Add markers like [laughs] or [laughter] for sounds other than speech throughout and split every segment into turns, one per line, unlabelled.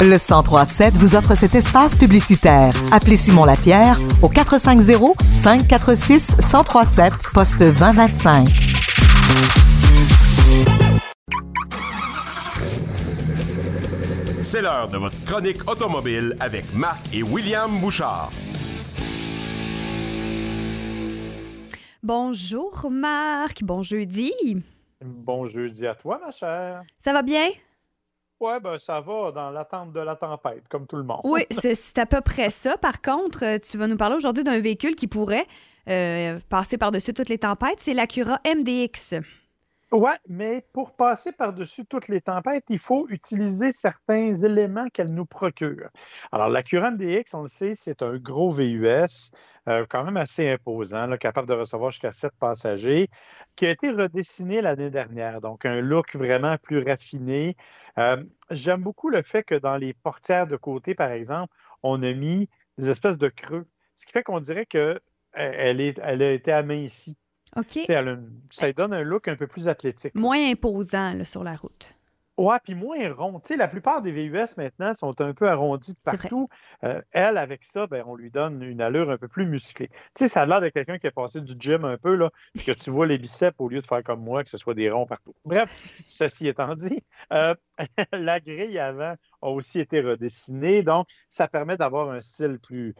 Le 1037 vous offre cet espace publicitaire. Appelez Simon Lapierre au 450 546 1037 poste 2025.
C'est l'heure de votre chronique automobile avec Marc et William Bouchard.
Bonjour Marc, bon jeudi.
Bon jeudi à toi, ma chère.
Ça va bien?
Ouais, ben ça va dans l'attente de la tempête, comme tout le monde.
Oui, [laughs] c'est à peu près ça. Par contre, euh, tu vas nous parler aujourd'hui d'un véhicule qui pourrait euh, passer par-dessus toutes les tempêtes. C'est l'Acura MDX.
Ouais, mais pour passer par-dessus toutes les tempêtes, il faut utiliser certains éléments qu'elle nous procure. Alors, la Current DX, on le sait, c'est un gros VUS, euh, quand même assez imposant, capable de recevoir jusqu'à 7 passagers, qui a été redessiné l'année dernière. Donc, un look vraiment plus raffiné. Euh, J'aime beaucoup le fait que dans les portières de côté, par exemple, on a mis des espèces de creux, ce qui fait qu'on dirait qu'elle elle est, elle a été amincie.
OK.
Elle a ça lui donne un look un peu plus athlétique.
Moins imposant là, sur la route.
Ouais, puis moins rond. Tu sais, la plupart des VUS maintenant sont un peu arrondis de partout. Euh, elle, avec ça, ben, on lui donne une allure un peu plus musclée. Tu sais, ça a l'air de quelqu'un qui a passé du gym un peu, là, puis que tu vois les biceps au lieu de faire comme moi, que ce soit des ronds partout. Bref, ceci étant dit, euh, [laughs] la grille avant a aussi été redessinée, donc ça permet d'avoir un style plus,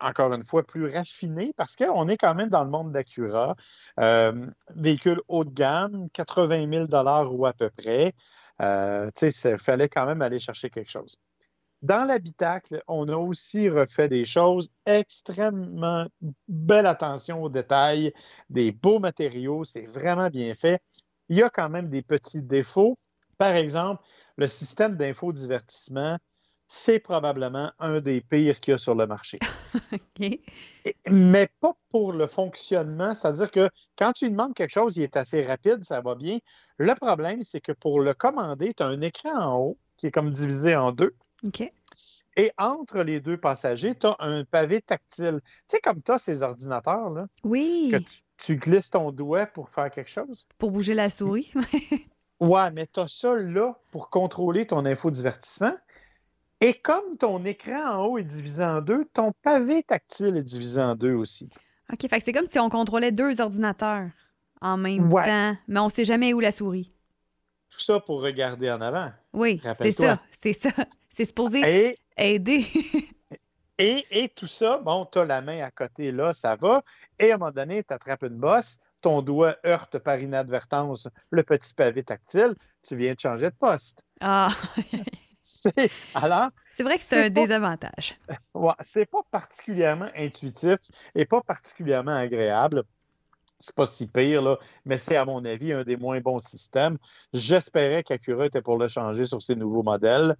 encore une fois, plus raffiné parce qu'on est quand même dans le monde d'Acura. Euh, véhicule haut de gamme, 80 000 ou à peu près. Euh, il fallait quand même aller chercher quelque chose. Dans l'habitacle, on a aussi refait des choses extrêmement belle attention aux détails, des beaux matériaux, c'est vraiment bien fait. Il y a quand même des petits défauts. Par exemple, le système d'infodivertissement, c'est probablement un des pires qu'il y a sur le marché. [laughs] Mais pas pour le fonctionnement. C'est-à-dire que quand tu demandes quelque chose, il est assez rapide, ça va bien. Le problème, c'est que pour le commander, tu as un écran en haut qui est comme divisé en deux.
OK.
Et entre les deux passagers, tu as un pavé tactile. Tu sais, comme tu as ces ordinateurs, là,
Oui,
que tu, tu glisses ton doigt pour faire quelque chose.
pour bouger la souris.
Ouais, mais tu as ça là pour contrôler ton infodivertissement. Et comme ton écran en haut est divisé en deux, ton pavé tactile est divisé en deux aussi.
OK, fait que c'est comme si on contrôlait deux ordinateurs en même
Ouais.
temps, mais on sait jamais où la souris.
Tout ça pour regarder en avant.
Oui, c'est ça, c'est ça. [laughs] C'est supposé
Et,
aider. [laughs]
et, et tout ça, bon, tu as la main à côté là, ça va. Et à un moment donné, tu attrapes une bosse, ton doigt heurte par inadvertance le petit pavé tactile, tu viens de changer de poste.
ah, [laughs]
C'est- Alors,
c'est vrai que c'est un
pas-
désavantage. [laughs]
ouais, c'est pas particulièrement intuitif et pas particulièrement agréable. C'est pas si pire, là, mais c'est à mon avis un des moins bons systèmes. J'espérais qu'Acura était pour le changer sur ses nouveaux modèles.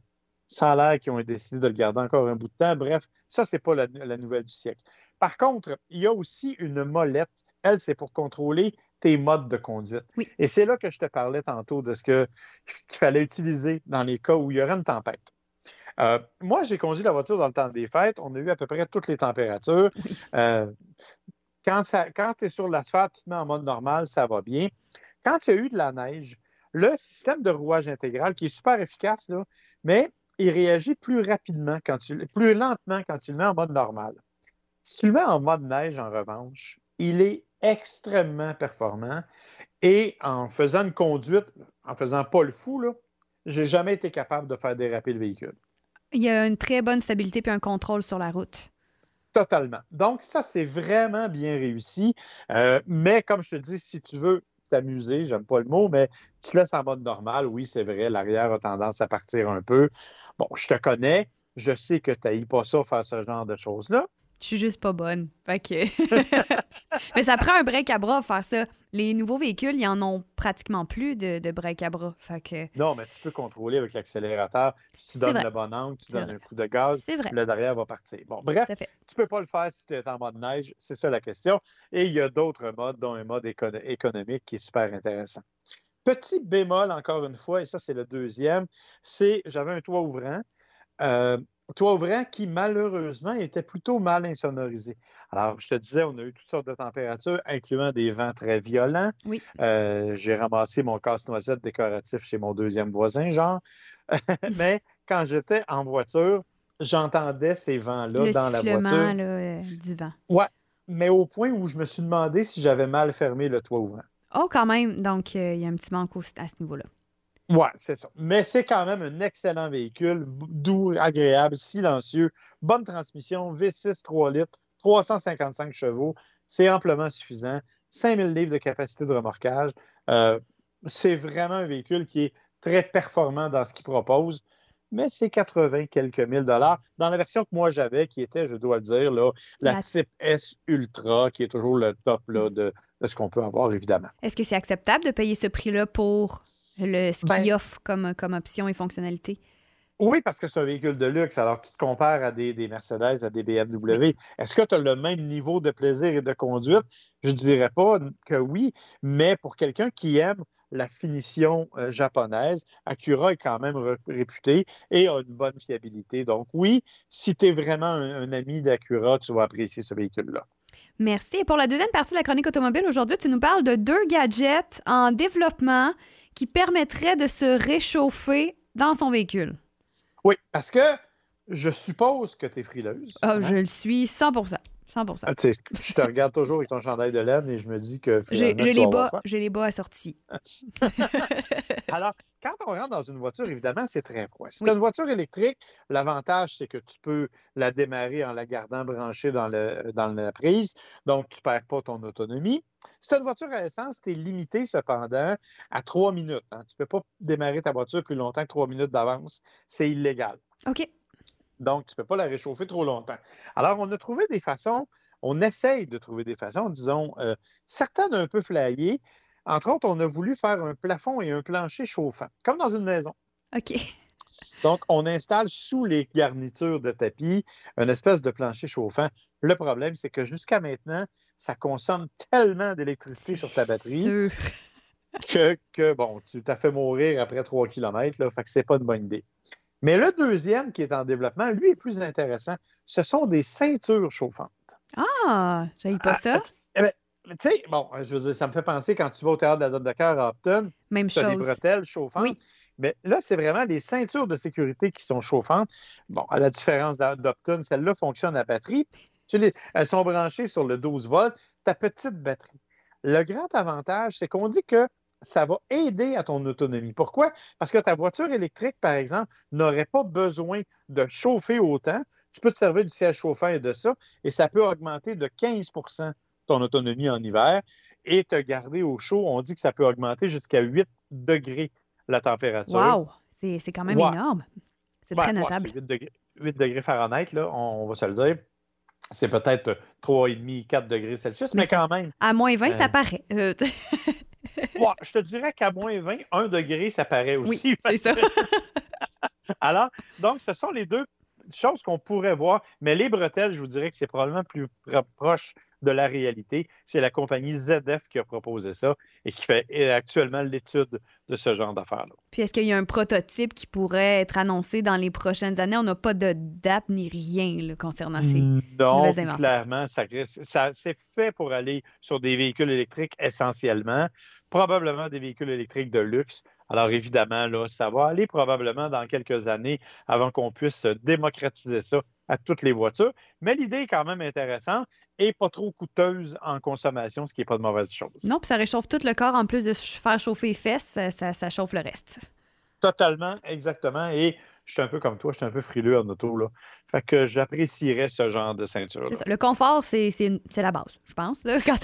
Ça a l'air qu'ils ont décidé de le garder encore un bout de temps. Bref, ça, c'est pas la, la nouvelle du siècle. Par contre, il y a aussi une molette. Elle, c'est pour contrôler tes modes de conduite.
Oui.
Et c'est là que je te parlais tantôt de ce qu'il fallait utiliser dans les cas où il y aurait une tempête. Euh, moi, j'ai conduit la voiture dans le temps des fêtes. On a eu à peu près toutes les températures.
Oui.
Euh, quand tu es sur l'asphalte, tu te mets en mode normal, ça va bien. Quand il y a eu de la neige, le système de rouage intégral, qui est super efficace, là, mais il réagit plus rapidement, quand tu, plus lentement quand tu le mets en mode normal. Si tu le mets en mode neige, en revanche, il est extrêmement performant. Et en faisant une conduite, en faisant pas le fou, là, j'ai jamais été capable de faire déraper le véhicule.
Il y a une très bonne stabilité puis un contrôle sur la route.
Totalement. Donc, ça, c'est vraiment bien réussi. Euh, mais comme je te dis, si tu veux t'amuser, j'aime pas le mot, mais tu laisses en mode normal, oui, c'est vrai, l'arrière a tendance à partir un peu. Bon, je te connais, je sais que tu n'haïs pas ça, faire ce genre de choses-là.
Je suis juste pas bonne. Fait que... [laughs] Mais ça prend un break à bras faire ça. Les nouveaux véhicules, ils en ont pratiquement plus de, de break à bras. Fait que
Non, mais tu peux contrôler avec l'accélérateur. Tu
C'est
donnes
vrai.
le bon angle, tu donnes
vrai.
un coup de gaz,
c'est vrai.
le derrière va partir. Bon, bref, tu peux pas le faire si tu es en mode neige, c'est ça la question. Et il y a d'autres modes, dont un mode écono- économique qui est super intéressant. Petit bémol, encore une fois, et ça c'est le deuxième, c'est j'avais un toit ouvrant. Euh, toit ouvrant qui malheureusement était plutôt mal insonorisé. Alors, je te disais, on a eu toutes sortes de températures, incluant des vents très violents.
Oui.
Euh, J'ai ramassé mon casse-noisette décoratif chez mon deuxième voisin, genre. [laughs] Mais quand j'étais en voiture, j'entendais ces vents-là dans la voiture.
là, euh, du vent.
Ouais, mais au point où je me suis demandé si j'avais mal fermé le toit ouvrant.
Oh, quand même. Donc, euh, il y a un petit manque à ce niveau-là.
Ouais, c'est ça. Mais c'est quand même un excellent véhicule, doux, agréable, silencieux, bonne transmission, V6 3 litres, 355 chevaux. C'est amplement suffisant. 5000 livres de capacité de remorquage. Euh, c'est vraiment un véhicule qui est très performant dans ce qu'il propose, mais c'est 80 quelques mille dollars. Dans la version que moi j'avais, qui était, je dois le dire, là, la,
La-
type S Ultra, qui est toujours le top là, de, de ce qu'on peut avoir, évidemment.
Est-ce que c'est acceptable de payer ce prix-là pour le, ce qu'il
Ben-
offre comme, comme option et fonctionnalité?
Oui, parce que c'est un véhicule de luxe. Alors, tu te compares à des, des Mercedes, à des BMW. Est-ce que tu as le même niveau de plaisir et de conduite? Je ne dirais pas que oui, mais pour quelqu'un qui aime la finition euh, japonaise, Acura est quand même réputé et a une bonne fiabilité. Donc oui, si tu es vraiment un, un ami d'Acura, tu vas apprécier ce véhicule-là.
Merci. Et pour la deuxième partie de la chronique automobile, aujourd'hui, tu nous parles de deux gadgets en développement qui permettraient de se réchauffer dans son véhicule.
Oui, parce que je suppose que tu es frileuse.
Ah,
hein?
je le suis 100 100
Ah, je te regarde toujours avec ton chandail de laine et je me dis que
J'ai les bas, les assortis. [laughs]
Alors, quand on rentre dans une voiture, évidemment, c'est très froid. Si
Oui.
tu une voiture électrique, l'avantage, c'est que tu peux la démarrer en la gardant branchée dans, le, dans la prise, donc tu ne perds pas ton autonomie. Si tu as une voiture à essence, tu es limité cependant à trois minutes. hein. Tu ne peux pas démarrer ta voiture plus longtemps que trois minutes d'avance. C'est illégal.
OK.
Donc, tu ne peux pas la réchauffer trop longtemps. Alors, on a trouvé des façons, on essaye de trouver des façons, disons, euh, certaines un peu flyées. Entre autres, on a voulu faire un plafond et un plancher chauffant, comme dans une maison.
OK.
Donc, on installe sous les garnitures de tapis une espèce de plancher chauffant. Le problème, c'est que jusqu'à maintenant, ça consomme tellement d'électricité sur ta batterie
Sûr.
que, que, bon, tu t'as fait mourir après 3 km, là, fait que c'est pas une bonne idée. Mais le deuxième qui est en développement, lui, est plus intéressant. Ce sont des ceintures chauffantes.
Ah, j'aille pas
Ah,
ça.
eh ben, tu sais, bon, je veux dire, ça me fait penser quand tu vas au théâtre de la Dame de Cœur à Upton,
Même
tu as des bretelles chauffantes.
Oui.
Mais là, c'est vraiment des ceintures de sécurité qui sont chauffantes. Bon, à la différence d'A- d'Upton, celle-là fonctionne à batterie. Tu les- elles sont branchées sur le 12 volts, ta petite batterie. Le grand avantage, c'est qu'on dit que ça va aider à ton autonomie. Pourquoi? Parce que ta voiture électrique, par exemple, n'aurait pas besoin de chauffer autant. Tu peux te servir du siège chauffant et de ça, et ça peut augmenter de 15% ton autonomie en hiver et te garder au chaud. On dit que ça peut augmenter jusqu'à 8 degrés la température.
Wow! C'est quand même
Ouais.
énorme. C'est
Ouais,
très notable.
c'est 8 degrés, 8 degrés Fahrenheit, là, on, on va se le dire. C'est peut-être 3,5, 4 degrés Celsius, mais,
Mais
quand même.
À moins 20, ça
Euh,
paraît. [laughs]
Ouais, je te dirais qu'à moins 20, 1 degré, ça paraît
oui,
aussi.
c'est ça. [laughs]
Alors, donc, ce sont les deux choses qu'on pourrait voir, mais les bretelles, je vous dirais que c'est probablement plus pro- proche de la réalité. C'est la compagnie ZF qui a proposé ça et qui fait actuellement l'étude de ce genre d'affaires-là.
Puis est-ce qu'il y a un prototype qui pourrait être annoncé dans les prochaines années? On n'a pas de date ni rien là, concernant ces.
Non, puis
inventions.
clairement, ça, ça- c'est fait pour aller sur des véhicules électriques essentiellement, probablement des véhicules électriques de luxe. Alors évidemment, là, ça va aller probablement dans quelques années avant qu'on puisse démocratiser ça à toutes les voitures. Mais l'idée est quand même intéressante et pas trop coûteuse en consommation, ce qui n'est pas de mauvaise chose.
Non, puis ça réchauffe tout le corps. En plus de faire chauffer les fesses, ça chauffe le reste.
Totalement, exactement. Et je suis un peu comme toi, je suis un peu frileux en auto. Là. Fait que j'apprécierais ce genre de ceinture.
Le confort, c'est c'est une- c'est la base, je pense. Là, [laughs] quand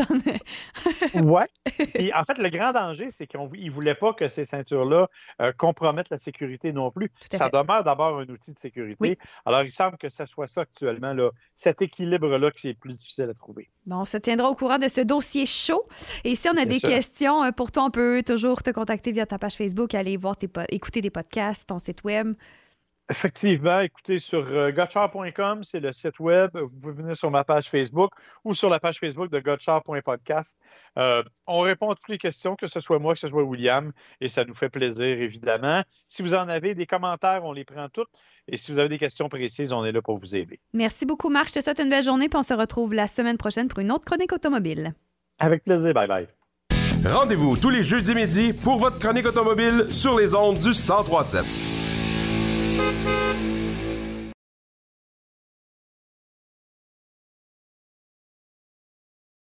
on...
Ouais. Et en fait, le grand danger, c'est qu'ils ne voulaient pas que ces ceintures-là euh, compromettent la sécurité non plus. Ça
fait.
demeure d'abord un outil de sécurité.
Oui.
Alors, il semble que ce soit ça actuellement, là, cet équilibre-là qui est plus difficile à trouver.
Bon, on se tiendra au courant de ce dossier chaud. Et si on a
Bien
des
sûr.
questions euh, pour toi, on peut toujours te contacter via ta page Facebook, aller voir tes écouter des podcasts, ton site web.
Effectivement, écoutez, sur euh, gotchar.com, c'est le site web. Vous pouvez venir sur ma page Facebook ou sur la page Facebook de gotchar.podcast. Euh, on répond à toutes les questions, que ce soit moi, que ce soit William, et ça nous fait plaisir, évidemment. Si vous en avez des commentaires, on les prend toutes. Et si vous avez des questions précises, on est là pour vous aider.
Merci beaucoup, Marc. Je te souhaite une belle journée, puis on se retrouve la semaine prochaine pour une autre chronique automobile.
Avec plaisir. Bye bye.
Rendez-vous tous les jeudis midi pour votre chronique automobile sur les ondes du 1037.